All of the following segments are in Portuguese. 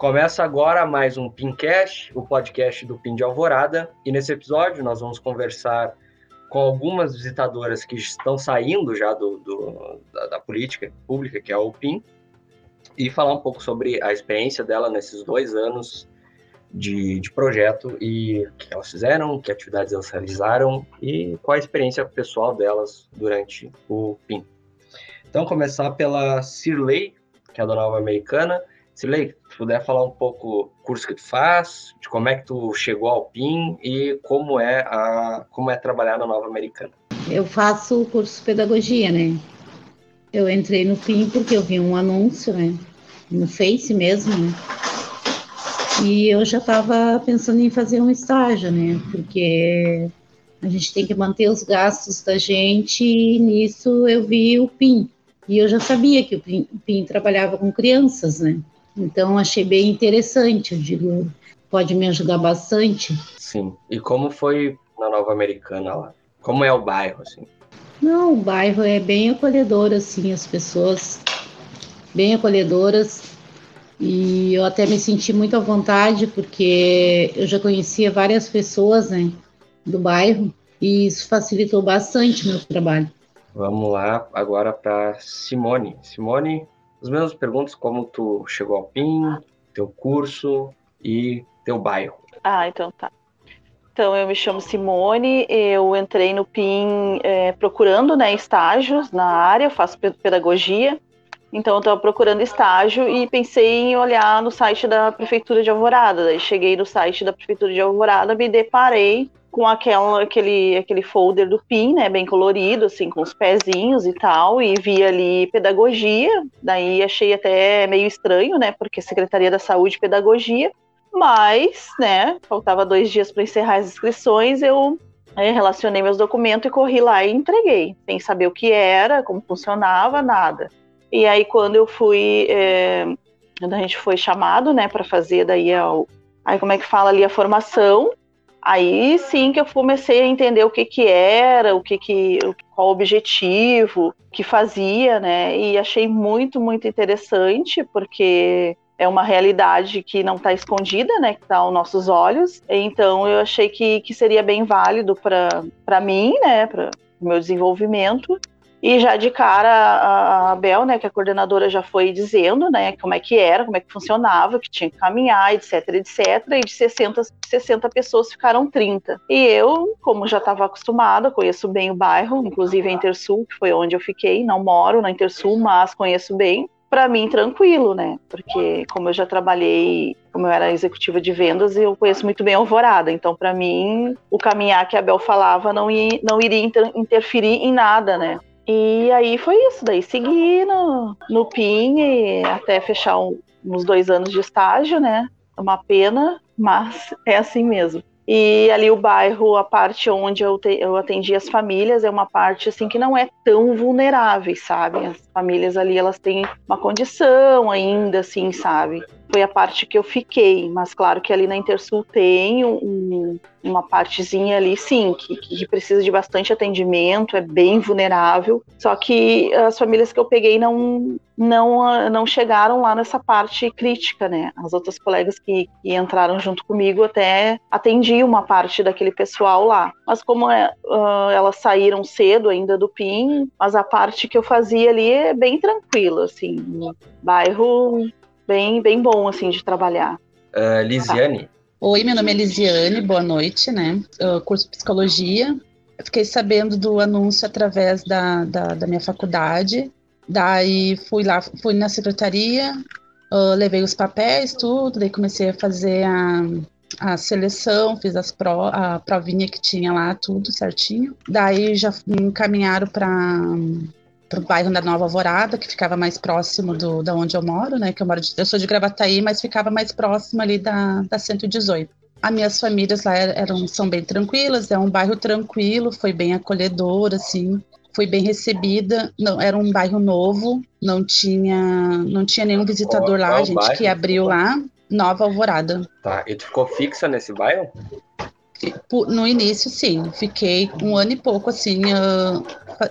Começa agora mais um Pincast, o podcast do Pin de Alvorada, e nesse episódio nós vamos conversar com algumas visitadoras que estão saindo já do, do da, da, política pública, que é o PIN, e falar um pouco sobre a experiência dela nesses dois anos de, de projeto e o que elas fizeram, que atividades elas realizaram e qual a experiência pessoal delas durante o PIN. Então, começar pela Cirlei, que é da Nova Americana. Cirlei, se puder falar um pouco do curso que tu faz, de como é que tu chegou ao PIN e como é, a, como é trabalhar na Nova Americana. Eu faço o curso de pedagogia, né? Eu entrei no PIN porque eu vi um anúncio, né? No Face mesmo, né? E eu já estava pensando em fazer um estágio, né? Porque a gente tem que manter os gastos da gente e nisso eu vi o PIN. E eu já sabia que o PIN, o PIN trabalhava com crianças, né? Então achei bem interessante, eu digo, pode me ajudar bastante. Sim. E como foi na Nova Americana lá? Como é o bairro, assim? Não, o bairro é bem acolhedor, assim, as pessoas bem acolhedoras. E eu até me senti muito à vontade, porque eu já conhecia várias pessoas né, do bairro, e isso facilitou bastante o meu trabalho. Vamos lá agora para Simone. Simone, as mesmas perguntas, como tu chegou ao PIN, teu curso e teu bairro. Ah, então tá. Então, eu me chamo Simone, eu entrei no PIN é, procurando né, estágios na área, eu faço pedagogia, então eu estava procurando estágio e pensei em olhar no site da Prefeitura de Alvorada. Daí cheguei no site da Prefeitura de Alvorada, me deparei com aquela, aquele, aquele folder do PIN, né, bem colorido, assim, com os pezinhos e tal, e vi ali pedagogia, daí achei até meio estranho, né, porque Secretaria da Saúde e Pedagogia, mas, né, faltava dois dias para encerrar as inscrições, eu é, relacionei meus documentos e corri lá e entreguei, sem saber o que era, como funcionava, nada. E aí quando eu fui, é, quando a gente foi chamado, né, para fazer daí a, aí como é que fala ali a formação, aí sim que eu comecei a entender o que que era, o que que, qual o objetivo, que fazia, né, e achei muito, muito interessante, porque é uma realidade que não está escondida, né, que está aos nossos olhos. Então eu achei que, que seria bem válido para mim, né, para o meu desenvolvimento. E já de cara a Bel, né, que a coordenadora já foi dizendo, né, como é que era, como é que funcionava, que tinha que caminhar, etc, etc, e de 60, 60 pessoas ficaram 30. E eu, como já estava acostumada, conheço bem o bairro, inclusive a Intersul, que foi onde eu fiquei, não moro na Intersul, mas conheço bem. Para mim, tranquilo, né? Porque como eu já trabalhei, como eu era executiva de vendas, eu conheço muito bem Alvorada. Então, para mim, o caminhar que a Bel falava não, ia, não iria inter, interferir em nada, né? E aí foi isso, daí segui no, no PIN até fechar um, uns dois anos de estágio, né? É uma pena, mas é assim mesmo. E ali o bairro, a parte onde eu, te, eu atendi as famílias, é uma parte assim que não é tão vulnerável, sabe? As famílias ali, elas têm uma condição ainda, assim, sabe? Foi a parte que eu fiquei, mas claro que ali na Intersul tem um, uma partezinha ali, sim, que, que, precisa de bastante atendimento, é bem vulnerável. Só que as famílias que eu peguei não, não, não chegaram lá nessa parte crítica, né? As outras colegas que, que entraram junto comigo até atendi uma parte daquele pessoal lá. Mas como é, uh, elas saíram cedo ainda do PIN, mas a parte que eu fazia ali é bem tranquila, assim, bairro bem, bem bom, assim, de trabalhar. Uh, Lisiane? Oi, meu nome é Lisiane, boa noite, né? Eu curso Psicologia. Eu fiquei sabendo do anúncio através da, da, da minha faculdade. Daí fui lá, fui na secretaria, uh, levei os papéis, tudo, daí comecei a fazer a, a seleção, fiz as pro, a provinha que tinha lá, tudo certinho. Daí já me encaminharam para para o bairro da Nova Alvorada, que ficava mais próximo do, da onde eu moro, né? Que eu moro de, eu sou de Gravataí, mas ficava mais próximo ali da, da 118. As minhas famílias lá eram, são bem tranquilas, é um bairro tranquilo, foi bem acolhedor, assim, foi bem recebida. Não, era um bairro novo, não tinha, não tinha nenhum visitador qual, lá, gente bairro? que abriu lá, Nova Alvorada. Tá, e tu ficou fixa nesse bairro? No início, sim. Fiquei um ano e pouco, assim, uh,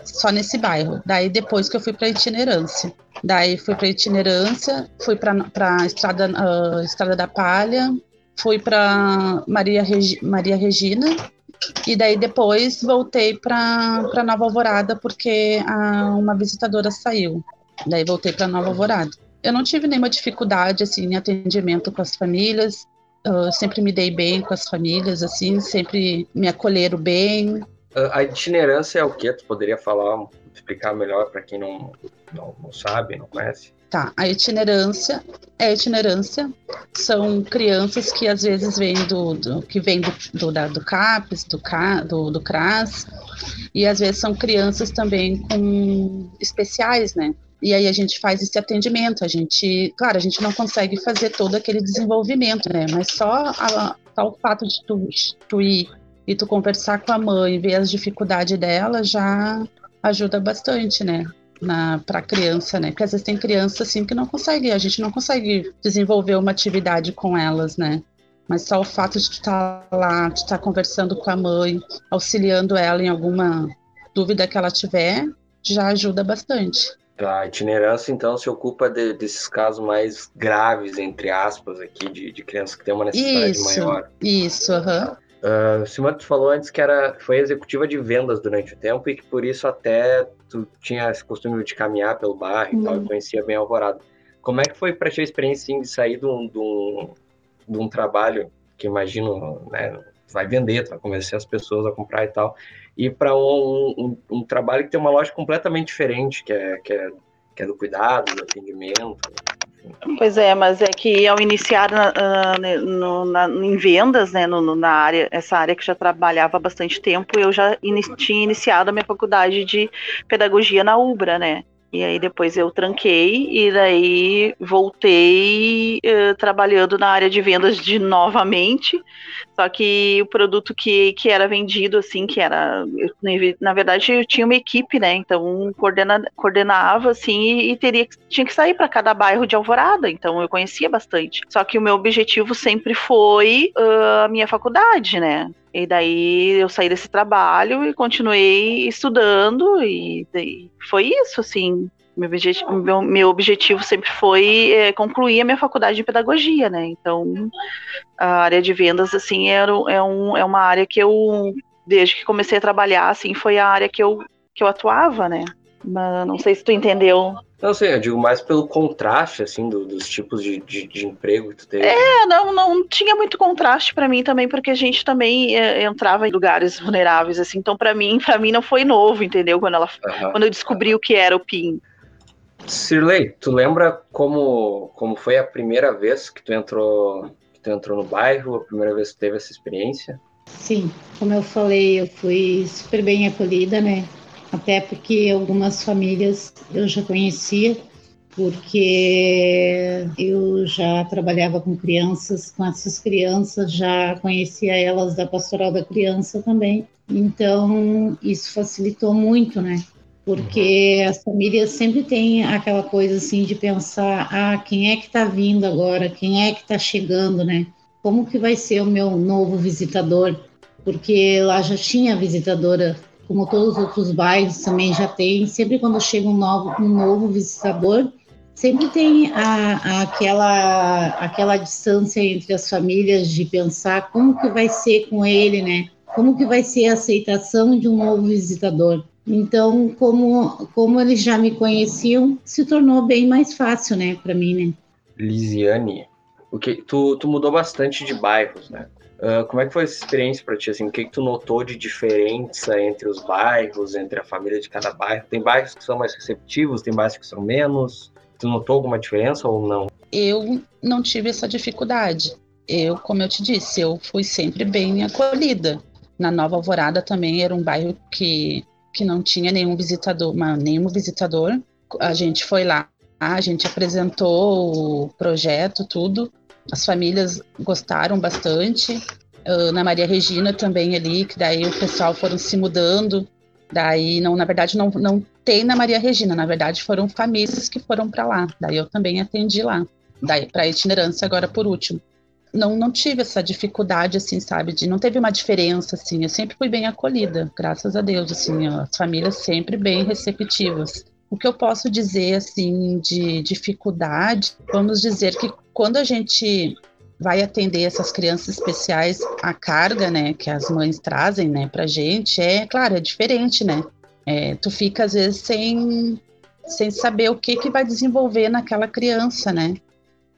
só nesse bairro. Daí, depois que eu fui para itinerância. Daí fui para itinerância, fui para estrada, uh, estrada da Palha, fui para Maria, Regi Maria Regina e daí depois voltei para Nova Alvorada porque uma visitadora saiu. Daí voltei para Nova Alvorada. Eu não tive nenhuma dificuldade assim em atendimento com as famílias. Eu sempre me dei bem com as famílias, assim, sempre me acolheram bem. A itinerância é o que? Tu poderia falar, explicar melhor para quem não, não, não sabe, não conhece? Tá, a itinerância é itinerância. São crianças que às vezes vêm do, do que vêm do, do, da, do CAPES, do, do, do CRAS, e às vezes são crianças também com especiais, né? E aí a gente faz esse atendimento. A gente, claro, a gente não consegue fazer todo aquele desenvolvimento, né? Mas só, a, só o fato de tu, tu ir e tu conversar com a mãe, ver as dificuldades dela, já ajuda bastante, né? para a criança, né? Porque às vezes tem criança assim que não consegue, a gente não consegue desenvolver uma atividade com elas, né? Mas só o fato de estar tá lá, de estar tá conversando com a mãe, auxiliando ela em alguma dúvida que ela tiver, já ajuda bastante. A itinerância, então, se ocupa de, desses casos mais graves, entre aspas, aqui, de, de crianças que têm uma necessidade isso, maior. Isso, aham. Uhum. Uh, Simone, tu falou antes que era, foi executiva de vendas durante o tempo e que por isso até tu tinha esse costume de caminhar pelo bairro uhum. e tal, e conhecia bem Alvorada. Como é que foi para ti a experiência assim, de sair de um, de, um, de um trabalho que imagino, né, vai vender, tu vai convencer as pessoas a comprar e tal, e para um, um, um, trabalho que tem uma lógica completamente diferente, que é, que é, que é do cuidado, do atendimento, Pois é, mas é que ao iniciar na, no, na, em vendas, né, no, na área, essa área que já trabalhava há bastante tempo, eu já in, tinha iniciado a minha faculdade de pedagogia na UBRA, né? E aí depois eu tranquei e daí voltei uh, trabalhando na área de vendas de novamente. Só que o produto que, que era vendido, assim, que era. Eu, na verdade, eu tinha uma equipe, né? Então coordena, coordenava assim e, e teria, tinha que sair para cada bairro de Alvorada. Então eu conhecia bastante. Só que o meu objetivo sempre foi uh, a minha faculdade, né? E daí eu saí desse trabalho e continuei estudando, e foi isso, assim. Meu, objetivo, meu, meu objetivo sempre foi é, concluir a minha faculdade de pedagogia, né? Então, a área de vendas, assim, era, é, um, é uma área que eu, desde que comecei a trabalhar, assim, foi a área que eu, que eu atuava, né? Mas não sei se tu entendeu não sei, eu digo mais pelo contraste, assim, do, dos tipos de, de, de, emprego que tu teve. É, não, não tinha muito contraste para mim também, porque a gente também é, entrava em lugares vulneráveis, assim. Então, para mim, para mim não foi novo, entendeu? Quando ela, quando eu descobri o que era o PIN. Sirley, tu lembra como, como foi a primeira vez que tu entrou que tu entrou no bairro, a primeira vez que tu teve essa experiência? Sim, como eu falei, eu fui super bem acolhida, né? Até porque algumas famílias eu já conhecia, porque eu já trabalhava com crianças, com essas crianças, já conhecia elas da pastoral da criança também. Então, isso facilitou muito, né? Porque as famílias sempre têm aquela coisa assim de pensar: ah, quem é que está vindo agora? Quem é que está chegando, né? Como que vai ser o meu novo visitador? Porque lá já tinha visitadora como todos os outros bairros também já tem, sempre quando chega um novo, um novo visitador, sempre tem a, a, aquela, aquela distância entre as famílias de pensar como que vai ser com ele, né? Como que vai ser a aceitação de um novo visitador. Então, como, como eles já me conheciam, se tornou bem mais fácil, né, para mim, né? Lisiane, que tu, tu mudou bastante de bairros, né? Uh, como é que foi essa experiência para ti? Assim, o que, que tu notou de diferença entre os bairros, entre a família de cada bairro? Tem bairros que são mais receptivos, tem bairros que são menos? Tu notou alguma diferença ou não? Eu não tive essa dificuldade. Eu, como eu te disse, eu fui sempre bem acolhida. Na Nova Alvorada também era um bairro que, que não tinha nenhum visitador, nenhum visitador. A gente foi lá, a gente apresentou o projeto, tudo. As famílias gostaram bastante. Uh, na Maria Regina também ali, que daí o pessoal foram se mudando. Daí, não, na verdade, não, não tem na Maria Regina, na verdade foram famílias que foram para lá. Daí eu também atendi lá. Daí para itinerância agora por último. Não, não tive essa dificuldade, assim, sabe? De, não teve uma diferença, assim. Eu sempre fui bem acolhida, graças a Deus, assim. As famílias sempre bem receptivas. O que eu posso dizer, assim, de dificuldade, vamos dizer que quando a gente vai atender essas crianças especiais, a carga, né, que as mães trazem, né, pra gente, é, claro, é diferente, né? É, tu fica, às vezes, sem, sem saber o que que vai desenvolver naquela criança, né?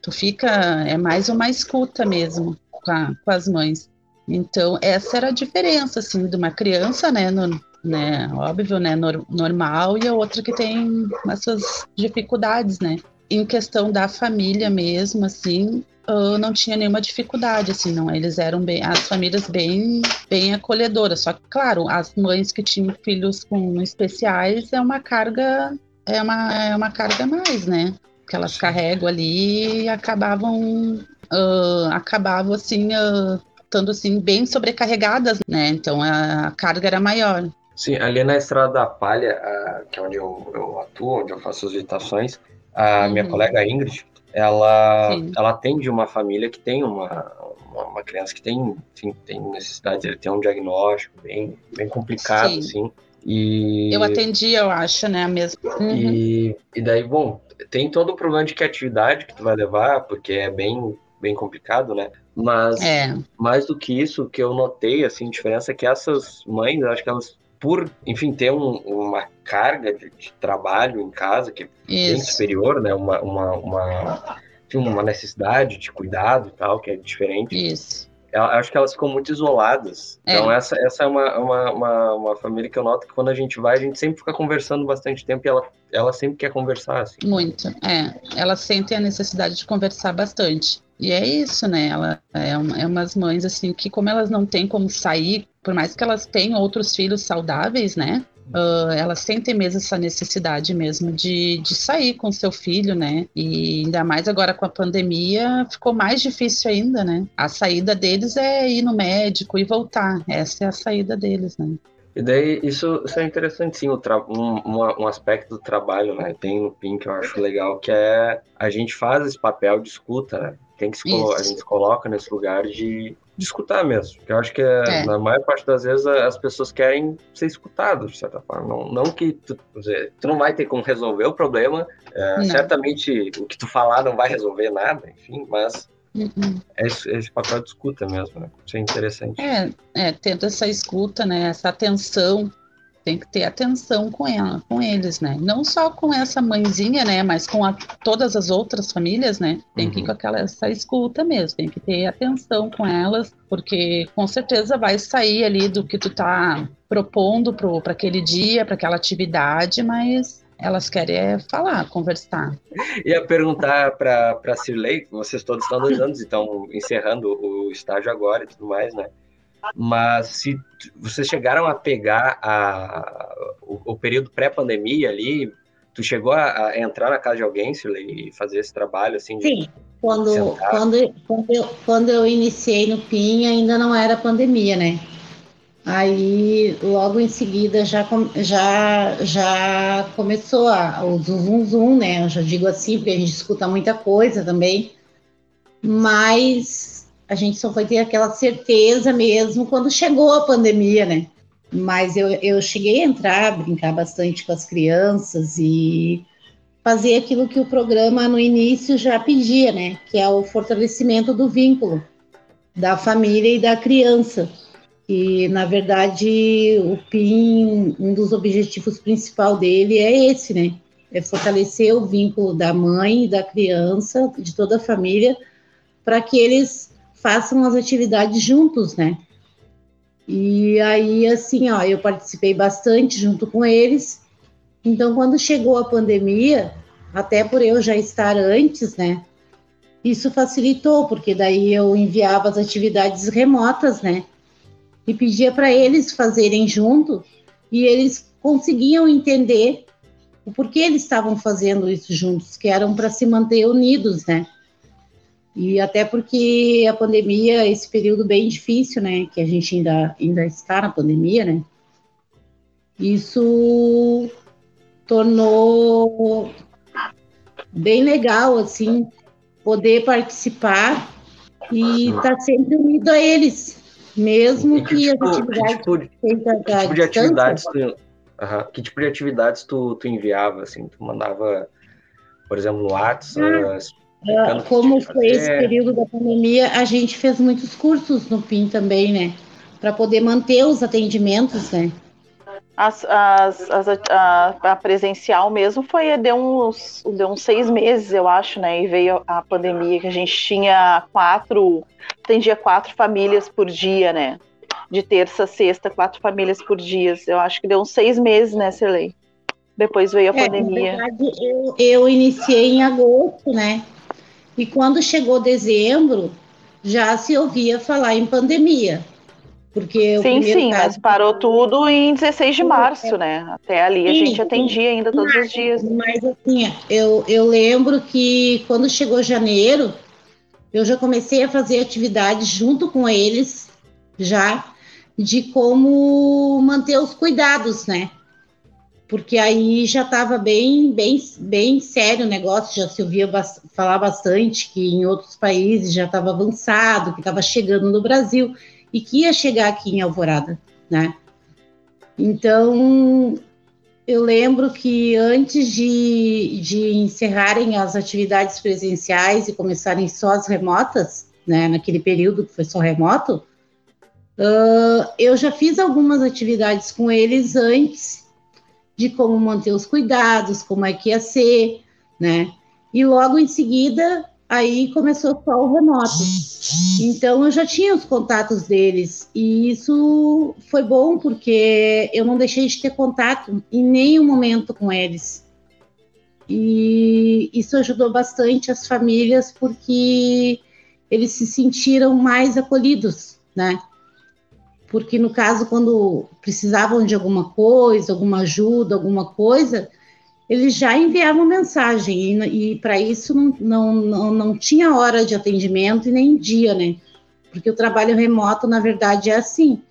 Tu fica, é mais uma escuta mesmo com, a, com as mães. Então, essa era a diferença, assim, de uma criança, né, no, né, óbvio, né, nor, normal, e a outra que tem essas dificuldades, né. Em questão da família mesmo, assim, uh, não tinha nenhuma dificuldade, assim, não. Eles eram bem, as famílias bem, bem acolhedoras. Só que, claro, as mães que tinham filhos com especiais é uma carga, é uma, é uma carga mais, né? Que elas carregam ali e acabavam, uh, acabavam assim, uh, estando assim bem sobrecarregadas, né? Então a carga era maior. Sim, ali na Estrada da Palha, que é onde eu, eu, atuo, onde eu faço as visitações, a uhum. minha colega Ingrid, ela, ela atende uma família que tem uma, uma, criança que tem, enfim, tem necessidade, ele tem um diagnóstico bem, bem complicado, Sim. assim. E... Eu atendi, eu acho, né, mesmo. Uhum. E, e daí, bom, tem todo o problema de criatividade que tu vai levar, porque é bem, bem complicado, né? Mas é. mais do que isso, o que eu notei, assim, diferença é que essas mães, acho que elas por, enfim, ter um, uma carga de, de, trabalho em casa que é bem superior, né? Uma, uma, uma, uma, necessidade de cuidado e tal, que é diferente. Isso. Eu acho que elas ficam muito isoladas. É. Então, essa, essa é uma, uma, uma, uma, família que eu noto que quando a gente vai, a gente sempre fica conversando bastante tempo e ela, ela sempre quer conversar. Assim. Muito, é. Elas sentem a necessidade de conversar bastante. E é isso, né? Ela é, uma, é umas mães assim que, como elas não têm como sair, por mais que elas tenham outros filhos saudáveis, né? Uh, elas sentem mesmo essa necessidade mesmo de, de sair com seu filho, né? E ainda mais agora com a pandemia, ficou mais difícil ainda, né? A saída deles é ir no médico e voltar. Essa é a saída deles, né? E daí, isso, isso é interessante, sim, um, um, aspecto do trabalho, né? Tem no PIN que eu acho legal, que é a gente faz esse papel de escuta, né? Tem que se a gente se coloca nesse lugar de, de escutar mesmo. Porque eu acho que é. na maior parte das vezes as pessoas querem ser escutadas, de certa forma. Não, não que tu, dizer, tu não vai ter como resolver o problema. É, certamente o que tu falar não vai resolver nada, enfim, mas Uhum. É esse, é esse, papel de escuta mesmo, né? Isso é interessante. É, é, tendo essa escuta, né? Essa atenção tem que ter atenção com ela, com eles, né? Não só com essa mãezinha, né? Mas com a, todas as outras famílias, né? Tem uhum. que ir uhum. com aquela essa escuta mesmo, tem que ter atenção com elas, porque com certeza vai sair ali do que tu tá propondo para aquele dia, para aquela atividade, mas elas querem é falar, conversar. Ia perguntar para a Cirlei, vocês todos estão dois anos, então encerrando o estágio agora e tudo mais, né? Mas se vocês chegaram a pegar a, o, o período pré-pandemia ali, tu chegou a, a, entrar na casa de alguém, Cirlei, e fazer esse trabalho assim? Sim, quando, quando, quando, eu, quando eu iniciei no PIN ainda não era pandemia, né? Aí logo em seguida já, já, já começou a, o zum zum, né? Eu já digo assim, porque a gente escuta muita coisa também, mas a gente só foi ter aquela certeza mesmo quando chegou a pandemia, né? Mas eu, eu cheguei a entrar, brincar bastante com as crianças e fazer aquilo que o programa no início já pedia, né? Que é o fortalecimento do vínculo da família e da criança. E, na verdade, o PIN, um dos objetivos principal dele é esse, né? É fortalecer o vínculo da mãe e da criança, de toda a família, para que eles façam as atividades juntos, né? E aí, assim, ó, eu participei bastante junto com eles. Então, quando chegou a pandemia, até por eu já estar antes, né? Isso facilitou, porque daí eu enviava as atividades remotas, né? E pedia para eles fazerem junto, e eles conseguiam entender o porquê eles estavam fazendo isso juntos, que eram para se manter unidos, né? E até porque a pandemia, esse período bem difícil, né, que a gente ainda, ainda está na pandemia, né, isso tornou bem legal, assim, poder participar e estar tá sempre unido a eles, mesmo que, que, tipo, as atividades... Que tipo, que tipo de atividades tu, Uhum. Que tipo de atividades tu, tu enviava, assim? Tu mandava, por exemplo, no WhatsApp? Uh, como foi esse período da pandemia, a gente fez muitos cursos no PIN também, né? Para poder manter os atendimentos, né? As, as, as, a, a, presencial mesmo foi deu uns, deu uns seis meses, eu acho, né? E veio a pandemia, que a gente tinha quatro, atendia quatro famílias por dia, né? De terça a sexta, quatro famílias por dia. Eu acho que deu uns seis meses, né, Celei? Depois veio a é, pandemia. Na verdade, eu, eu iniciei em agosto, né? E quando chegou dezembro, já se ouvia falar em pandemia. Porque sim, sim, caso... mas parou tudo em 16 de março, né? Até ali sim, a gente atendia ainda todos mas, os dias. Mas assim, eu, eu lembro que quando chegou janeiro, eu já comecei a fazer atividades junto com eles, já, de como manter os cuidados, né? Porque aí já estava bem, bem, bem sério o negócio, já se ouvia falar bastante que em outros países já estava avançado, que estava chegando no Brasil e que ia chegar aqui em Alvorada, né? Então, eu lembro que antes de, de encerrarem as atividades presenciais e começarem só as remotas, né, naquele período que foi só remoto, uh, eu já fiz algumas atividades com eles antes de como manter os cuidados, como é que ia ser, né? E logo em seguida, aí começou só o remoto. Então eu já tinha os contatos deles e isso foi bom porque eu não deixei de ter contato em nenhum momento com eles. E isso ajudou bastante as famílias porque eles se sentiram mais acolhidos, né? Porque no caso, quando precisavam de alguma coisa, alguma ajuda, alguma coisa, eles já enviavam mensagem, e, e para isso não, não, não, não tinha hora de atendimento e nem dia, né? Porque o trabalho remoto, na verdade, é assim.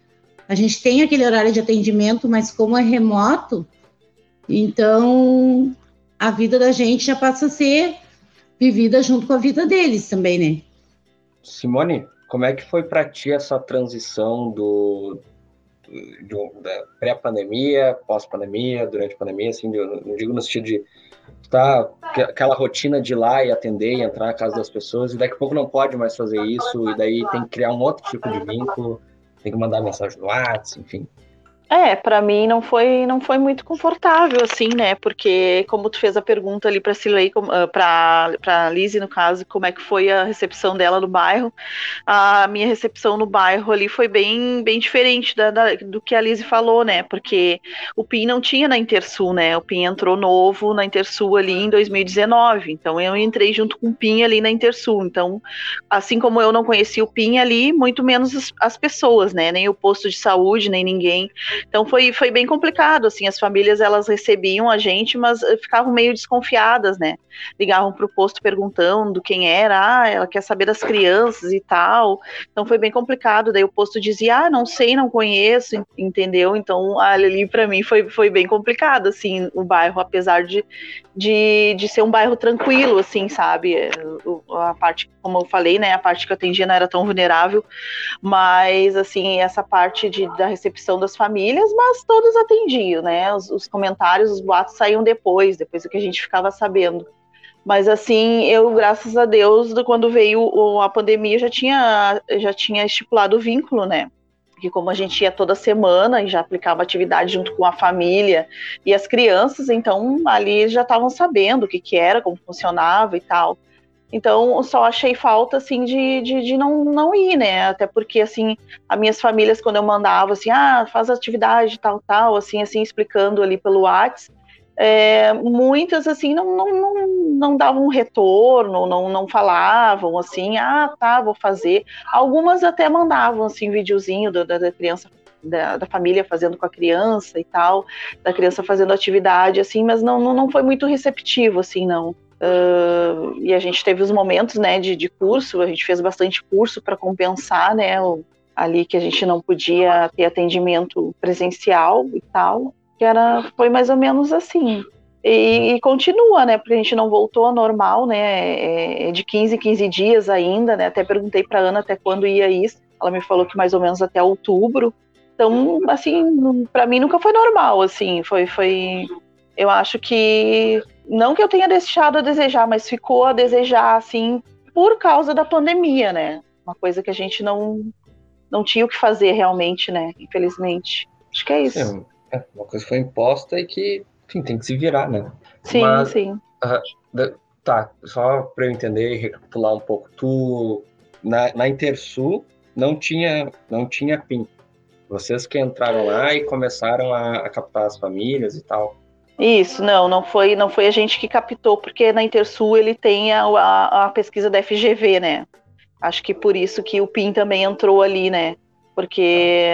A gente tem aquele horário de atendimento, mas como é remoto, então a vida da gente já passa a ser vivida junto com a vida deles também, né? Simone, como é que foi para ti essa transição do, do da pré-pandemia, pós-pandemia, durante a pandemia, assim, eu não digo no sentido de tá aquela rotina de ir lá e atender e entrar na casa das pessoas e daqui a pouco não pode mais fazer isso e daí tem que criar um outro tipo de vínculo, tem que mandar mensagem no WhatsApp, enfim. É, para mim não foi não foi muito confortável assim, né? Porque como tu fez a pergunta ali para Silei, para para Lise no caso, como é que foi a recepção dela no bairro? A minha recepção no bairro ali foi bem bem diferente da, da, do que a Lise falou, né? Porque o PIN não tinha na Intersul, né? O PIN entrou novo na Intersul ali em 2019. Então eu entrei junto com o PIN ali na Intersul. Então, assim como eu não conhecia o PIN ali, muito menos as, as pessoas, né? Nem o posto de saúde, nem ninguém então foi, foi bem complicado, assim, as famílias elas recebiam a gente, mas eh, ficavam meio desconfiadas, né? Ligavam para o posto perguntando quem era, ah, ela quer saber das crianças e tal. Então foi bem complicado. Daí o posto dizia, ah, não sei, não conheço, entendeu? Então ali para mim foi, foi bem complicado, assim, o bairro, apesar de, de, de ser um bairro tranquilo, assim, sabe? Eh, a parte, como eu falei, né, a parte que eu atendia não era tão vulnerável, mas, assim, essa parte de, da recepção das famílias famílias, mas todos atendiam, né? Os, os comentários, os boatos saíam depois, depois do que a gente ficava sabendo. Mas assim, eu, graças a Deus, quando veio a pandemia, já tinha, já tinha estipulado o vínculo, né? Porque como a gente ia toda semana e já aplicava atividade junto com a família e as crianças, então ali já estavam sabendo o que, que era, como funcionava e tal. Então, só achei falta, assim, de, de, de, não, não ir, né? Até porque, assim, as minhas famílias, quando eu mandava, assim, ah, faz atividade, tal, tal, assim, assim, explicando ali pelo WhatsApp, é, muitas, assim, não, não, não, não davam retorno, não, não falavam, assim, ah, tá, vou fazer. Algumas até mandavam, assim, videozinho da, da criança da, da, família fazendo com a criança e tal, da criança fazendo atividade, assim, mas não, não, não foi muito receptivo, assim, não. Uh, e a gente teve os momentos né, de, de curso, a gente fez bastante curso para compensar né, o, ali que a gente não podia ter atendimento presencial e tal, que era, foi mais ou menos assim. E, e, continua, né? Porque a gente não voltou ao normal, né? É, é de 15 em 15 dias ainda, né? Até perguntei para Ana até quando ia isso. Ela me falou que mais ou menos até outubro. Então, assim, para mim nunca foi normal, assim, foi, foi, eu acho que, não que eu tenha deixado a desejar, mas ficou a desejar, assim, por causa da pandemia, né? Uma coisa que a gente não, não tinha o que fazer realmente, né? Infelizmente. Acho que é isso. É, uma coisa foi imposta e que, enfim, tem que se virar, né? Sim, Mas, sim. Uh, tá, só para eu entender e recapitular um pouco. Tu, na, na Intersul, não tinha, não tinha PIN. Vocês que entraram lá e começaram a, a captar as famílias e tal. Isso, não, não foi, não foi a gente que captou, porque na Intersul ele tem a, a, a pesquisa da FGV, né? Acho que por isso que o PIN também entrou ali, né? porque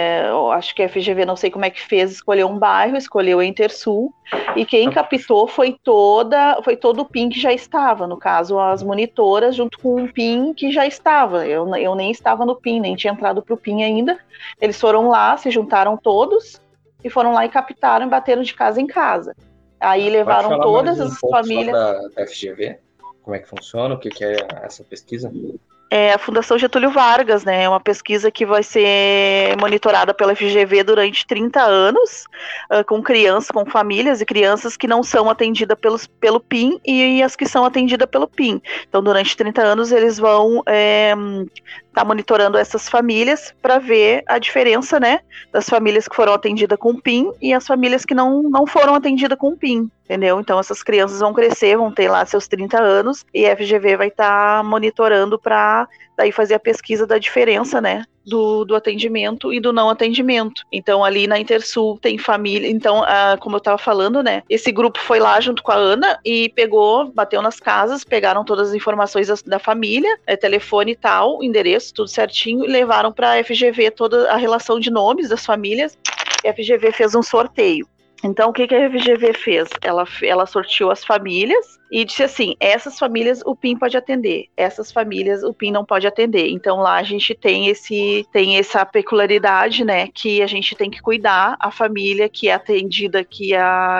acho que a FGV não sei como é que fez, escolheu um bairro, escolheu a Intersul, e quem captou foi toda, foi todo o PIN que já estava, no caso as monitoras junto com o PIN que já estava. Eu, eu nem estava no PIN, nem tinha entrado para o PIN ainda. Eles foram lá, se juntaram todos e foram lá e captaram e bateram de casa em casa. Aí levaram todas as famílias. Da FGV? Como é que funciona? O que, que é essa pesquisa? é a Fundação Getúlio Vargas, né? É uma pesquisa que vai ser monitorada pela FGV durante 30 anos, uh, com crianças, com famílias e crianças que não são atendidas pelos, pelo PIN e, e as que são atendidas pelo PIN. Então, durante 30 anos, eles vão é, tá monitorando essas famílias para ver a diferença, né, das famílias que foram atendidas com PIN e as famílias que não, não foram atendidas com PIN, entendeu? Então essas crianças vão crescer, vão ter lá seus 30 anos e a FGV vai estar tá monitorando para daí fazer a pesquisa da diferença, né, do, do atendimento e do não atendimento. Então, ali na Intersul tem família. Então, ah, como eu estava falando, né? Esse grupo foi lá junto com a Ana e pegou, bateu nas casas, pegaram todas as informações da, da família, é, telefone e tal, endereço, tudo certinho, e levaram para a FGV toda a relação de nomes das famílias. A FGV fez um sorteio. Então, o que, que a FGV fez? Ela, ela sorteou as famílias e disse assim: essas famílias o PIN pode atender, essas famílias o PIN não pode atender. Então lá a gente tem esse tem essa peculiaridade, né, que a gente tem que cuidar a família que é atendida que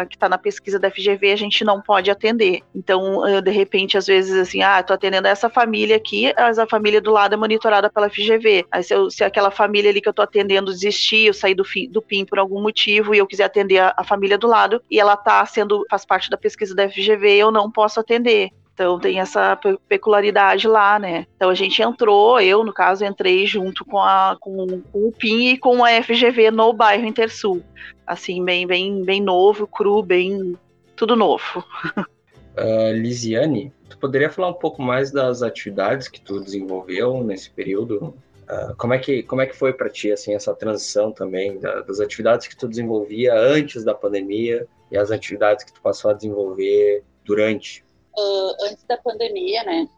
que está na pesquisa da FGV a gente não pode atender. Então de repente às vezes assim, ah, tô atendendo essa família aqui, mas a família do lado é monitorada pela FGV. Aí se, eu, se aquela família ali que eu tô atendendo desistir, eu sair do, do PIN por algum motivo e eu quiser atender a, a família do lado e ela tá sendo faz parte da pesquisa da FGV, eu não posso atender. Então tem essa peculiaridade lá, né? Então a gente entrou, eu no caso entrei junto com, a, com, com o PIN e com a FGV no bairro Intersul. Assim, bem, bem, bem novo, cru, bem. tudo novo. Uh, Lisiane, tu poderia falar um pouco mais das atividades que tu desenvolveu nesse período? Uh, como, é que, como é que foi para ti assim, essa transição também da, das atividades que tu desenvolvia antes da pandemia e as atividades que tu passou a desenvolver durante? Uh, antes da pandemia, né,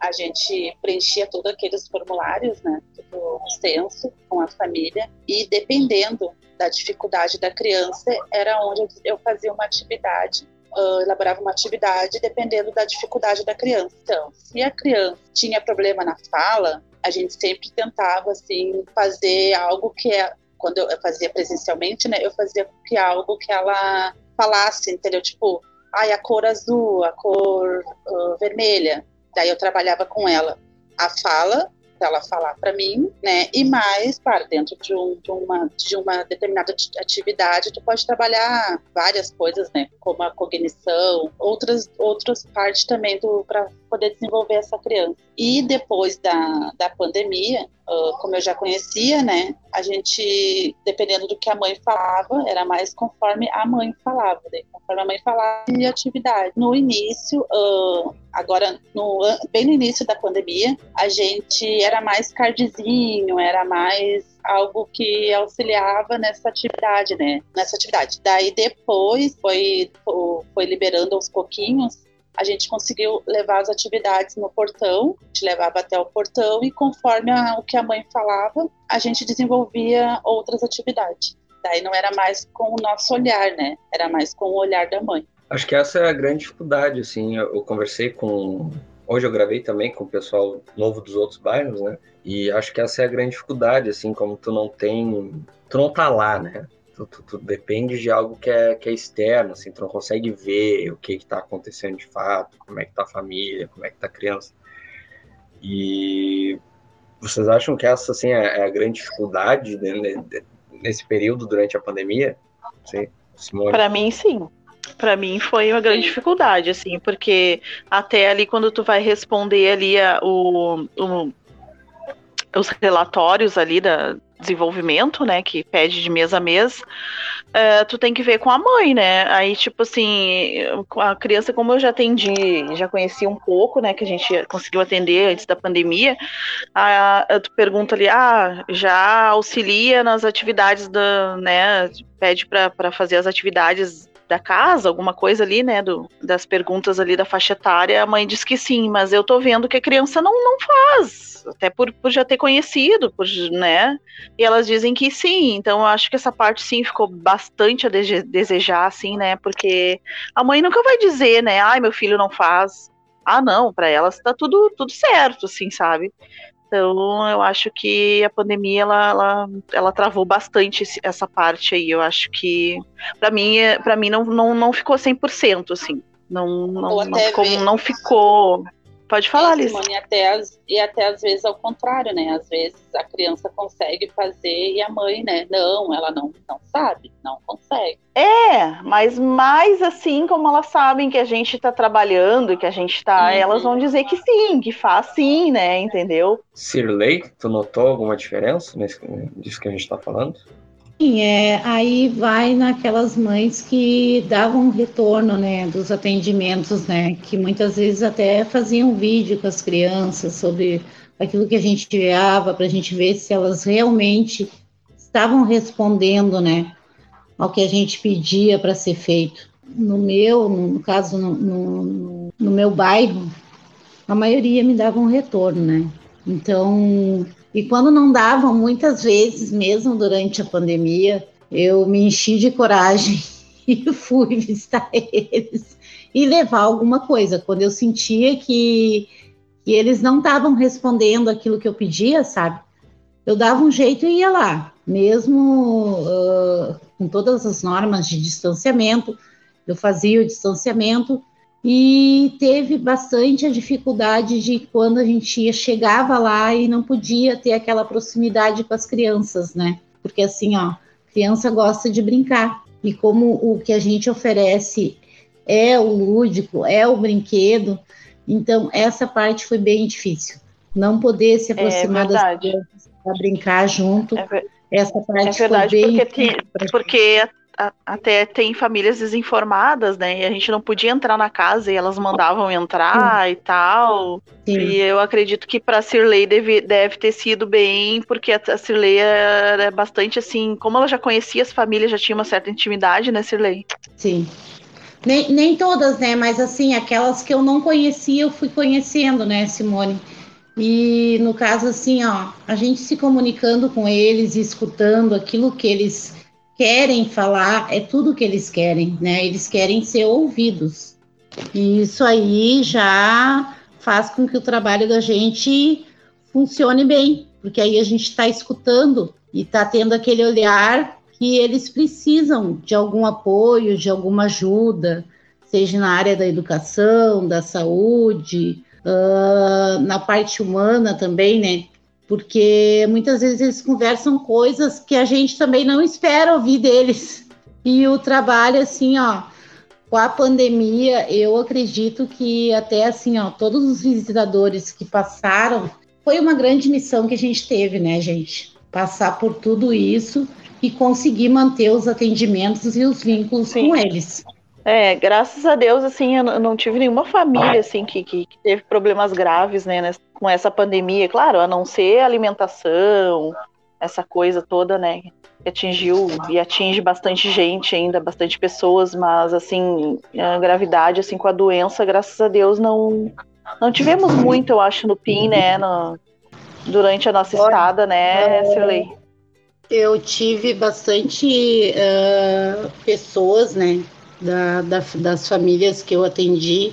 a gente preenchia todos aqueles formulários, né, tudo extenso com a família e dependendo da dificuldade da criança era onde eu fazia uma atividade Uh, elaborava uma atividade dependendo da dificuldade da criança. Então, se a criança tinha problema na fala, a gente sempre tentava assim fazer algo que é quando eu fazia presencialmente, né, eu fazia que algo que ela falasse, entendeu? Tipo, ai, a cor azul, a cor uh, vermelha. Daí eu trabalhava com ela a fala, ela falar para mim, né? E mais, dentro de, um, de, uma, de uma determinada atividade, tu pode trabalhar várias coisas, né? Como a cognição, outras, outras partes também para poder desenvolver essa criança. E depois da, da pandemia, uh, como eu já conhecia, né? A gente, dependendo do que a mãe falava, era mais conforme a mãe falava, né? conforme a mãe falava de atividade. No início, uh, agora, no, bem no início da pandemia, a gente era mais cardzinho, era mais algo que auxiliava nessa atividade, né? Nessa atividade. Daí depois foi, foi liberando aos pouquinhos a gente conseguiu levar as atividades no portão, a gente levava até o portão e conforme a, o que a mãe falava, a gente desenvolvia outras atividades. Daí não era mais com o nosso olhar, né? Era mais com o olhar da mãe. Acho que essa é a grande dificuldade, assim. Eu, eu conversei com. Hoje eu gravei também com o pessoal novo dos outros bairros, né? E acho que essa é a grande dificuldade, assim, como tu não tem. Tu não tá lá, né? Tu, tu, tu, depende de algo que é, que é externo, assim, tu não consegue ver o que está acontecendo de fato, como é que tá a família, como é que tá a criança. E vocês acham que essa, assim, é, é a grande dificuldade nesse período durante a pandemia? Para mim, sim. Para mim foi uma grande dificuldade, assim, porque até ali quando tu vai responder ali a, o, o, os relatórios ali da, desenvolvimento, né, que pede de mês a mês, uh, tu tem que ver com a mãe, né? Aí, tipo assim, a criança, como eu já atendi, já conheci um pouco, né, que a gente conseguiu atender antes da pandemia, tu pergunta ali, ah, já auxilia nas atividades da, né, pede para fazer as atividades da casa, alguma coisa ali, né, do, das perguntas ali da faixa etária, a mãe diz que sim, mas eu tô vendo que a criança não, não faz, até por, por já ter conhecido, por, né, e elas dizem que sim, então eu acho que essa parte sim ficou bastante a de desejar, assim, né, porque a mãe nunca vai dizer, né, ai, meu filho não faz, ah, não, para elas tá tudo, tudo certo, assim, sabe? Então, eu acho que a pandemia ela, ela, ela travou bastante essa parte aí. Eu acho que para mim, é, para mim não, não, não ficou 100% assim. Não não, não ficou, não ficou Pode falar, Liz. E até, e até às vezes ao contrário, né? Às vezes a criança consegue fazer e a mãe, né? Não, ela não, não sabe, não consegue. É, mas mais assim, como elas sabem que a gente está trabalhando, que a gente está, uhum. elas vão dizer que sim, que faz sim, né? Entendeu? Sirley, tu notou alguma diferença nesse, disso que a gente está falando? É, aí vai naquelas mães que davam retorno, né, dos atendimentos, né, que muitas vezes até faziam vídeo com as crianças sobre aquilo que a gente enviava para a gente ver se elas realmente estavam respondendo, né, ao que a gente pedia para ser feito. No meu, no caso, no, no, no meu bairro, a maioria me dava um retorno, né. Então, e quando não davam, muitas vezes, mesmo durante a pandemia, eu me enchi de coragem e fui visitar eles e levar alguma coisa. Quando eu sentia que, que eles não estavam respondendo aquilo que eu pedia, sabe? Eu dava um jeito e ia lá, mesmo uh, com todas as normas de distanciamento, eu fazia o distanciamento e teve bastante a dificuldade de quando a gente chegava lá e não podia ter aquela proximidade com as crianças, né? Porque assim, ó, criança gosta de brincar e como o que a gente oferece é o lúdico, é o brinquedo, então essa parte foi bem difícil. Não poder se é aproximar é das crianças para brincar junto. É essa parte é verdade, foi bem porque, porque até tem famílias desinformadas, né? E a gente não podia entrar na casa e elas mandavam entrar Sim. e tal. Sim. E eu acredito que para Cirlei deve, deve ter sido bem, porque a, Cirlei era bastante assim, como ela já conhecia as famílias, já tinha uma certa intimidade, né, Cirlei? Sim. Nem, nem todas, né? Mas assim, aquelas que eu não conhecia, eu fui conhecendo, né, Simone? E no caso, assim, ó, a gente se comunicando com eles, escutando aquilo que eles querem falar, é tudo que eles querem, né? Eles querem ser ouvidos. E isso aí já faz com que o trabalho da gente funcione bem, porque aí a gente está escutando e está tendo aquele olhar que eles precisam de algum apoio, de alguma ajuda, seja na área da educação, da saúde, uh, na parte humana também, né? Porque muitas vezes eles conversam coisas que a gente também não espera ouvir deles. E o trabalho, assim, ó, com a pandemia, eu acredito que até assim, ó, todos os visitadores que passaram, foi uma grande missão que a gente teve, né, gente? Passar por tudo isso e conseguir manter os atendimentos e os vínculos Sim. com eles. É, graças a Deus, assim, eu não tive nenhuma família, assim, que, que, teve problemas graves, né, com essa pandemia. Claro, a não ser alimentação, essa coisa toda, né, que atingiu e atinge bastante gente ainda, bastante pessoas, mas, assim, a gravidade, assim, com a doença, graças a Deus, não, não tivemos muito, eu acho, no PIN, né, no, durante a nossa estada, né, Sirley? Eu tive bastante uh, pessoas, né, da, da, das famílias que eu atendi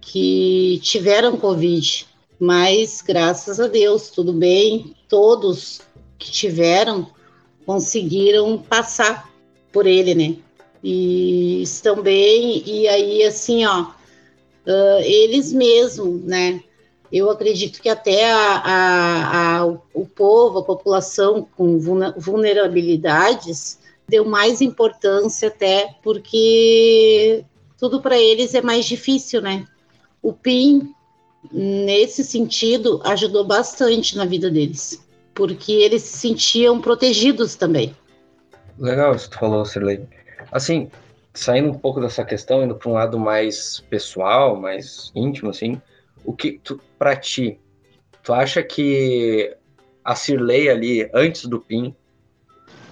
que tiveram Covid, mas graças a Deus, tudo bem, todos que tiveram conseguiram passar por ele, né? E estão bem, e aí assim, ó, uh, eles mesmos, né? Eu acredito que até a, a, a, o povo, a população com vulnerabilidades, deu mais importância até porque tudo para eles é mais difícil, né? O PIN, nesse sentido, ajudou bastante na vida deles, porque eles se sentiam protegidos também. Legal isso que tu falou, Sirley. Assim, saindo um pouco dessa questão, indo para um lado mais pessoal, mais íntimo, assim, o que tu, para ti, tu acha que a Cirlei ali, antes do PIN,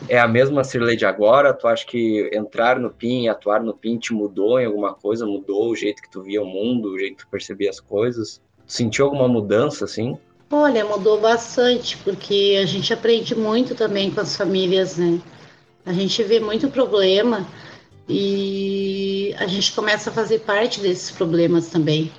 é a mesma Cirlei de agora? Tu acha que entrar no PIN, atuar no PIN te mudou em alguma coisa? Mudou o jeito que tu via o mundo, o jeito que tu percebia as coisas? Tu sentiu alguma mudança, assim? Olha, mudou bastante, porque a gente aprende muito também com as famílias, né? A gente vê muito problema e a gente começa a fazer parte desses problemas também.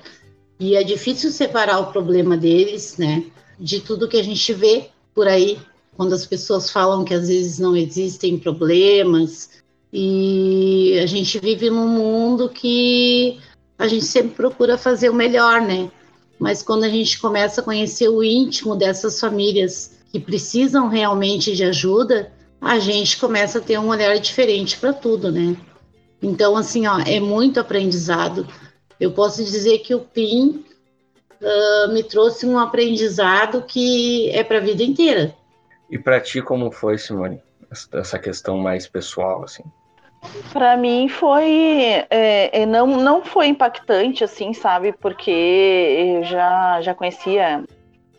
E é difícil separar o problema deles, né, de tudo que a gente vê por aí, quando as pessoas falam que às vezes não existem problemas. E a gente vive num mundo que a gente sempre procura fazer o melhor, né? Mas quando a gente começa a conhecer o íntimo dessas famílias que precisam realmente de ajuda, a gente começa a ter um olhar diferente para tudo, né? Então, assim, ó, é muito aprendizado. Eu posso dizer que o PIN uh, me trouxe um aprendizado que é para a vida inteira. E para ti, como foi, Simone, essa questão mais pessoal, assim? Para mim foi é, é, não não foi impactante assim, sabe? Porque eu já já conhecia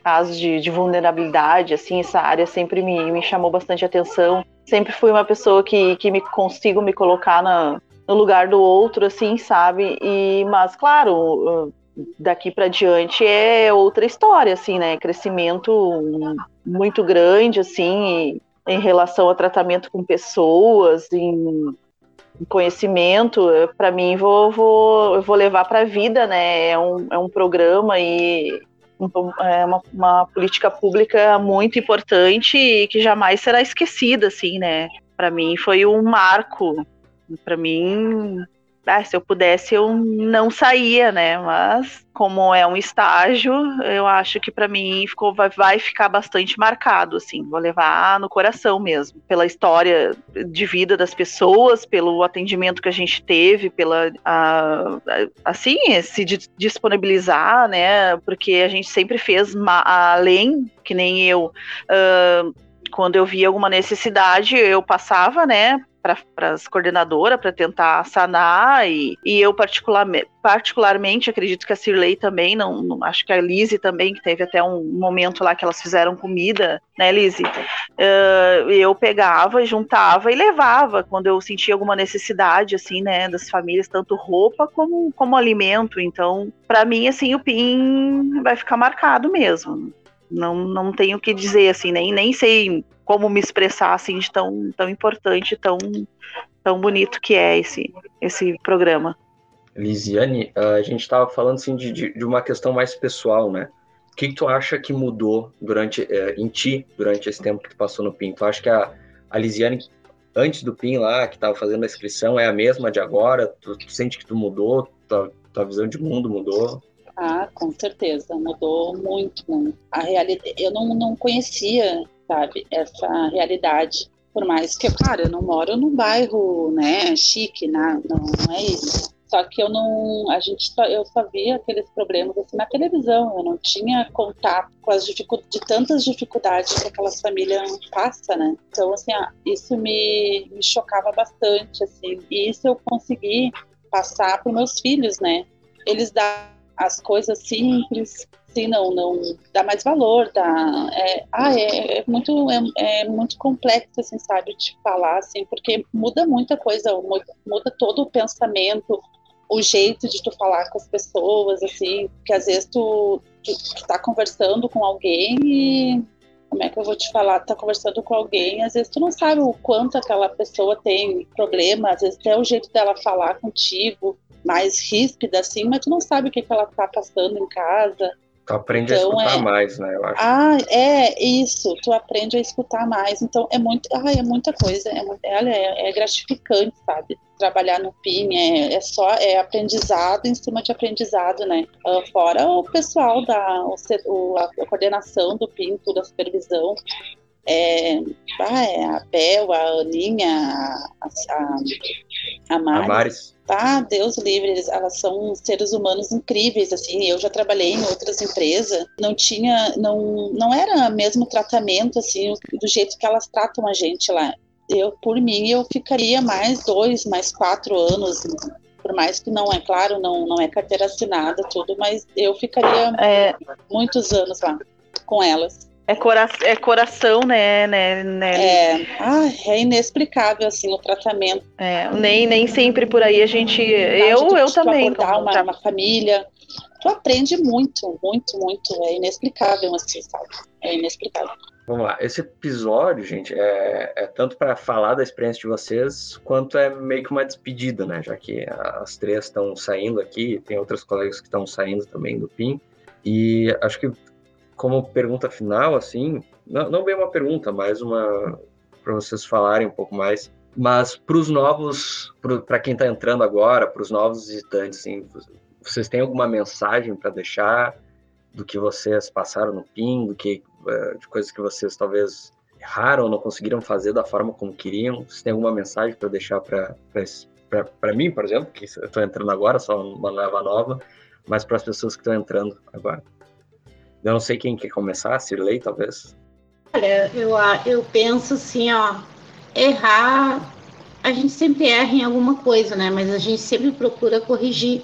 casos de, de, vulnerabilidade, assim, essa área sempre me, me chamou bastante atenção. Sempre fui uma pessoa que, que me consigo me colocar na, no lugar do outro, assim, sabe? E, mas, claro, daqui para diante é outra história, assim, né? Crescimento muito grande, assim, em relação ao tratamento com pessoas, em conhecimento, para mim vou, vou, vou levar para a vida, né? É um, é um programa e é uma, uma, política pública muito importante e que jamais será esquecida, assim, né? Para mim foi um marco para mim, ah, se eu pudesse, eu não saía, né? Mas como é um estágio, eu acho que para mim ficou, vai, vai, ficar bastante marcado, assim. Vou levar no coração mesmo, pela história de vida das pessoas, pelo atendimento que a gente teve, pela assim se disponibilizar, né? Porque a gente sempre fez além, que nem eu. Uh, quando eu via alguma necessidade, eu passava, né, para as coordenadoras para tentar sanar e, e eu particularmente, particularmente acredito que a Cirlei também não, não, acho que a Lise também que teve até um momento lá que elas fizeram comida né Lise uh, eu pegava juntava e levava quando eu sentia alguma necessidade assim né das famílias tanto roupa como como alimento. Então para mim assim o PIN vai ficar marcado mesmo não, não tenho o que dizer, assim, nem, nem sei como me expressar, assim, de tão, tão importante, tão, tão bonito que é esse, esse programa. Lisiane, a gente estava falando, assim, de, de uma questão mais pessoal, né? O que, que tu acha que mudou durante, é, em ti durante esse tempo que tu passou no PIN? Tu acha que a, a Lisiane, antes do PIN lá, que estava fazendo a inscrição, é a mesma de agora? Tu, tu sente que tu mudou? Tua, tua visão de mundo mudou? Ah, com certeza, mudou muito, muito. A realidade, eu não, não conhecia, sabe, essa realidade. Por mais que, claro, eu não moro num bairro, né, chique, né, não, não é isso. Só que eu não, a gente só, eu só via aqueles problemas assim na televisão. Eu não tinha contato com as dificuldades, de tantas dificuldades que aquelas famílias passam, né? Então assim, isso me, me chocava bastante, assim. E isso eu consegui passar para meus filhos, né? Eles dão as coisas simples, sim, não, não dá mais valor, dá, é, ah, é, é muito, é, é, muito complexo, assim, sabe, de falar, assim, porque muda muita coisa, muda, muda todo o pensamento, o jeito de tu falar com as pessoas, assim, que às vezes tu, tu, tu tá conversando com alguém e como é que eu vou te falar, tá conversando com alguém, às vezes tu não sabe o quanto aquela pessoa tem problema, às vezes até o jeito dela falar contigo, mais ríspida, assim, mas tu não sabe o que, que ela tá passando em casa. Tu aprende então, a escutar é... mais, né? Eu acho. Ah, é isso. Tu aprende a escutar mais. Então é muito, ah, é muita coisa. É, é, é gratificante, sabe? Trabalhar no PIM é, é, só é aprendizado em cima de aprendizado, né? Uh, fora o pessoal da o, a, coordenação do PIM, toda a supervisão, é, ah, é a Bel, a Aninha, a, a, a Maris. A Maris. Ah, Deus livre, elas são seres humanos incríveis, assim, eu já trabalhei em outras empresas, não tinha, não, não era mesmo tratamento, assim, do jeito que elas tratam a gente lá. Eu, por mim, eu ficaria mais dois, mais quatro anos, por mais que não é claro, não, não é carteira assinada, tudo, mas eu ficaria é... muitos anos lá com elas. É, cora é coração, né, né, né? É, ah, é inexplicável, assim, o tratamento. É, nem, nem sempre por aí a gente... Eu, tu, eu tu também. Abordar uma, uma família, tu aprende muito, muito, muito. É inexplicável, assim, sabe? É inexplicável. Vamos lá, esse episódio, gente, é, é tanto para falar da experiência de vocês, quanto é meio que uma despedida, né? Já que as três estão saindo aqui, tem outras colegas que estão saindo também do PIN. E acho que como pergunta final, assim, não, não bem uma pergunta, mas uma para vocês falarem um pouco mais. Mas para os novos, para quem está entrando agora, para os novos visitantes, assim, vocês têm alguma mensagem para deixar do que vocês passaram no PIN, do que eh, de coisas que vocês talvez erraram, não conseguiram fazer da forma como queriam? Vocês têm alguma mensagem para deixar para para mim, por exemplo, que estou entrando agora, só uma leva nova, mas para as pessoas que estão entrando agora? Eu não sei quem quer começar, Sirley, talvez. Olha, eu, eu penso assim, ó, errar, a gente sempre erra em alguma coisa, né? Mas a gente sempre procura corrigir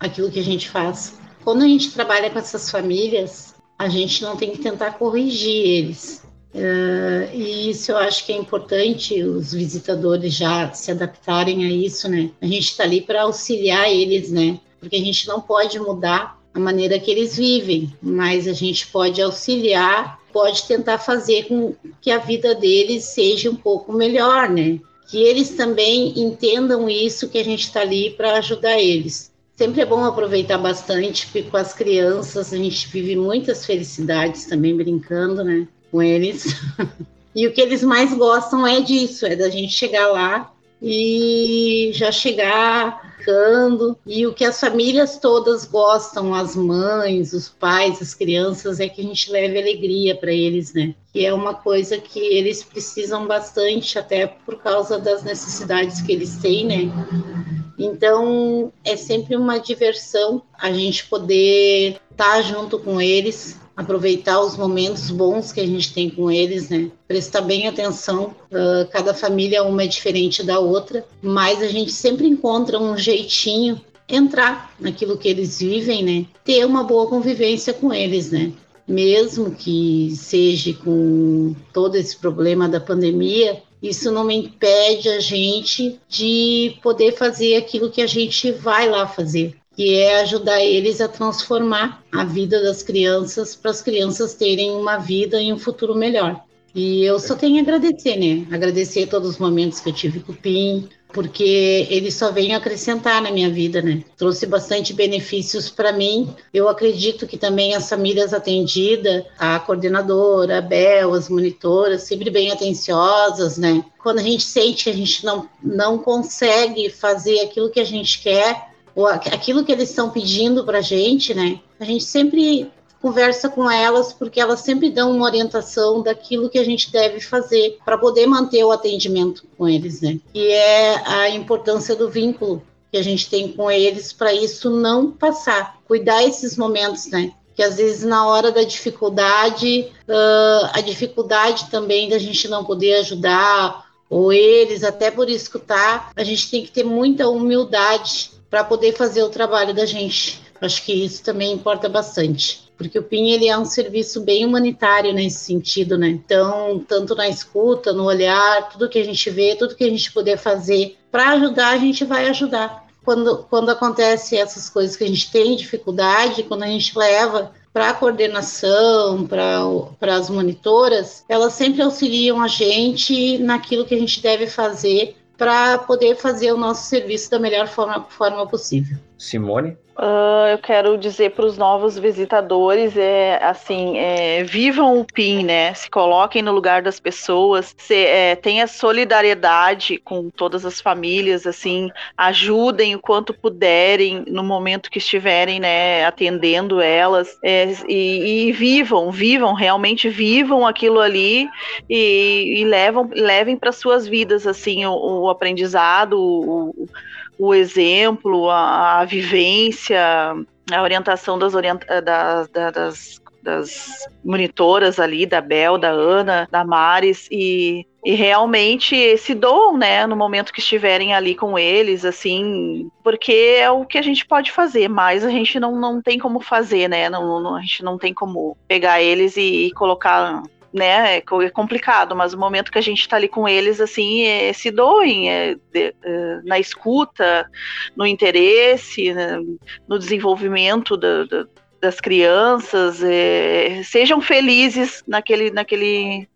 aquilo que a gente faz. Quando a gente trabalha com essas famílias, a gente não tem que tentar corrigir eles. Uh, e isso eu acho que é importante os visitadores já se adaptarem a isso, né? A gente está ali para auxiliar eles, né? Porque a gente não pode mudar a maneira que eles vivem, mas a gente pode auxiliar, pode tentar fazer com que a vida deles seja um pouco melhor, né? Que eles também entendam isso, que a gente está ali para ajudar eles. Sempre é bom aproveitar bastante, porque com as crianças a gente vive muitas felicidades também brincando, né? Com eles. e o que eles mais gostam é disso, é da gente chegar lá e já chegar ficando. E o que as famílias todas gostam, as mães, os pais, as crianças, é que a gente leve alegria para eles, né? Que é uma coisa que eles precisam bastante, até por causa das necessidades que eles têm, né? Então, é sempre uma diversão a gente poder estar tá junto com eles, aproveitar os momentos bons que a gente tem com eles, né? Prestar bem atenção. Uh, cada família uma é diferente da outra, mas a gente sempre encontra um jeitinho entrar naquilo que eles vivem, né? Ter uma boa convivência com eles, né? Mesmo que seja com todo esse problema da pandemia, isso não impede a gente de poder fazer aquilo que a gente vai lá fazer, que é ajudar eles a transformar a vida das crianças para as crianças terem uma vida e um futuro melhor. E eu só tenho a agradecer, né? Agradecer todos os momentos que eu tive com o PIN, porque ele só veio acrescentar na minha vida, né? Trouxe bastante benefícios para mim. Eu acredito que também as famílias atendidas, a coordenadora, a Bel, as monitoras, sempre bem atenciosas, né? Quando a gente sente que a gente não, não consegue fazer aquilo que a gente quer, aquilo que eles estão pedindo para a gente, né? A gente sempre conversa com elas porque elas sempre dão uma orientação daquilo que a gente deve fazer para poder manter o atendimento com eles, né? E é a importância do vínculo que a gente tem com eles para isso não passar, cuidar esses momentos, né? Que às vezes na hora da dificuldade, uh, a dificuldade também da gente não poder ajudar ou eles até por escutar, a gente tem que ter muita humildade para poder fazer o trabalho da gente. Acho que isso também importa bastante porque o PIN ele é um serviço bem humanitário nesse sentido, né? Então, tanto na escuta, no olhar, tudo que a gente vê, tudo que a gente puder fazer para ajudar, a gente vai ajudar. Quando, quando acontece essas coisas que a gente tem dificuldade, quando a gente leva para a coordenação, para as monitoras, elas sempre auxiliam a gente naquilo que a gente deve fazer para poder fazer o nosso serviço da melhor forma, forma possível. Simone? Uh, eu quero dizer para os novos visitadores é assim é, vivam o PIN, né? Se coloquem no lugar das pessoas, se, é, tenha solidariedade com todas as famílias, assim, ajudem o quanto puderem no momento que estiverem, né, atendendo elas é, e, e, vivam, vivam realmente vivam aquilo ali e, e levam, levem para suas vidas assim o, o aprendizado, o, o exemplo, a, a vivência, a orientação das, orienta das, das, monitoras ali, da Bel, da Ana, da Maris, e, e realmente se doam, né, no momento que estiverem ali com eles, assim, porque é o que a gente pode fazer, mas a gente não, não tem como fazer, né, não, não a gente não tem como pegar eles e, e colocar né, é, é complicado, mas o momento que a gente está ali com eles, assim, é, se doem é, de, é, na escuta, no interesse, né, no desenvolvimento da, da, das crianças, é, sejam felizes naquele, naquele,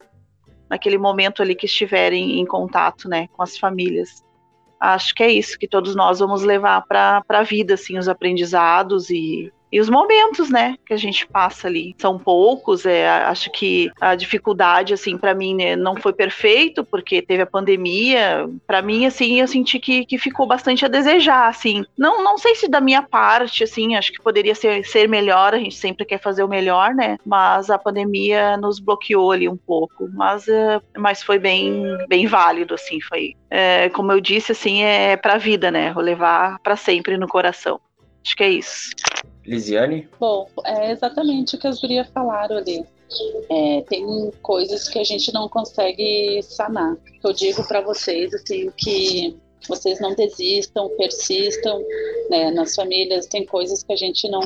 naquele momento ali que estiverem em contato, né, com as famílias. Acho que é isso que todos nós vamos levar para a vida, assim, os aprendizados e e os momentos, né, que a gente passa ali. São poucos, é, acho que a dificuldade, assim, para mim, né, não foi perfeito, porque teve a pandemia. Para mim, assim, eu senti que, que ficou bastante a desejar, assim. Não, não sei se da minha parte, assim, acho que poderia ser, ser melhor, a gente sempre quer fazer o melhor, né, mas a pandemia nos bloqueou ali um pouco. Mas, é, mas foi bem, bem válido, assim, foi, é, como eu disse, assim, é pra vida, né, vou levar para sempre no coração. Acho que é isso. Lisiane? Bom, é exatamente o que as gurias falaram ali. É, tem coisas que a gente não consegue sanar. Eu digo para vocês assim que vocês não desistam, persistam. Né? Nas famílias tem coisas que a gente não,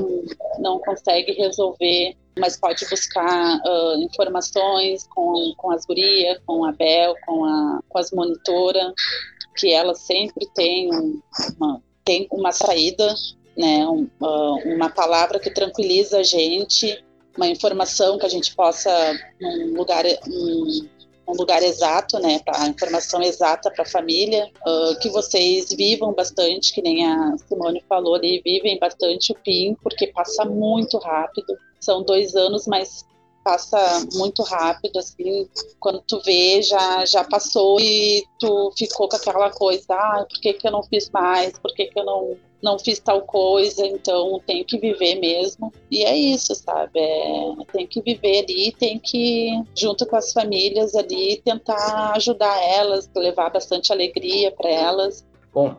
não consegue resolver, mas pode buscar uh, informações com, com as gurias, com a Bel, com, a, com as monitoras, que elas sempre têm uma, tem uma saída né, um, uma palavra que tranquiliza a gente, uma informação que a gente possa, num lugar, um, um lugar exato, né, para informação exata para a família, uh, que vocês vivam bastante, que nem a Simone falou ali, vivem bastante o PIN, porque passa muito rápido. São dois anos, mas passa muito rápido, assim, quando tu vê, já, já passou e tu ficou com aquela coisa, ah, por que, que eu não fiz mais, por que, que eu não, não fiz tal coisa, então tenho que viver mesmo. E é isso, sabe? É, tem que viver ali, tem que, junto com as famílias ali, tentar ajudar elas, levar bastante alegria para elas. Bom,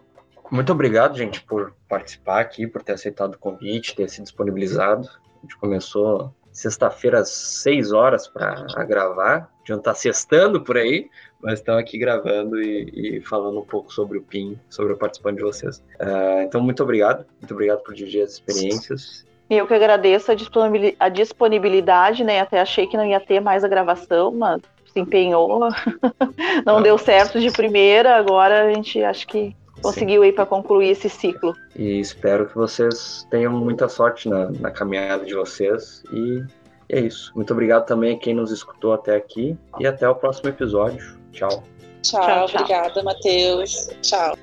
muito obrigado, gente, por participar aqui, por ter aceitado o convite, ter se disponibilizado. A gente começou sexta-feira às 6 horas para gravar. Já tá sextando por aí, mas estão aqui gravando e, e, falando um pouco sobre o PIN, sobre o participante de vocês. Uh, então, muito obrigado. Muito obrigado por dividir as experiências. Eu que agradeço a disponibilidade, né? Até achei que não ia ter mais a gravação, mas se empenhou. não ah, deu certo de primeira, agora a gente acho que conseguiu ir para concluir esse ciclo. E espero que vocês tenham muita sorte na, na caminhada de vocês. E é isso. Muito obrigado também a quem nos escutou até aqui. E até o próximo episódio. Tchau. Tchau, tchau, tchau. obrigada, Matheus. Tchau.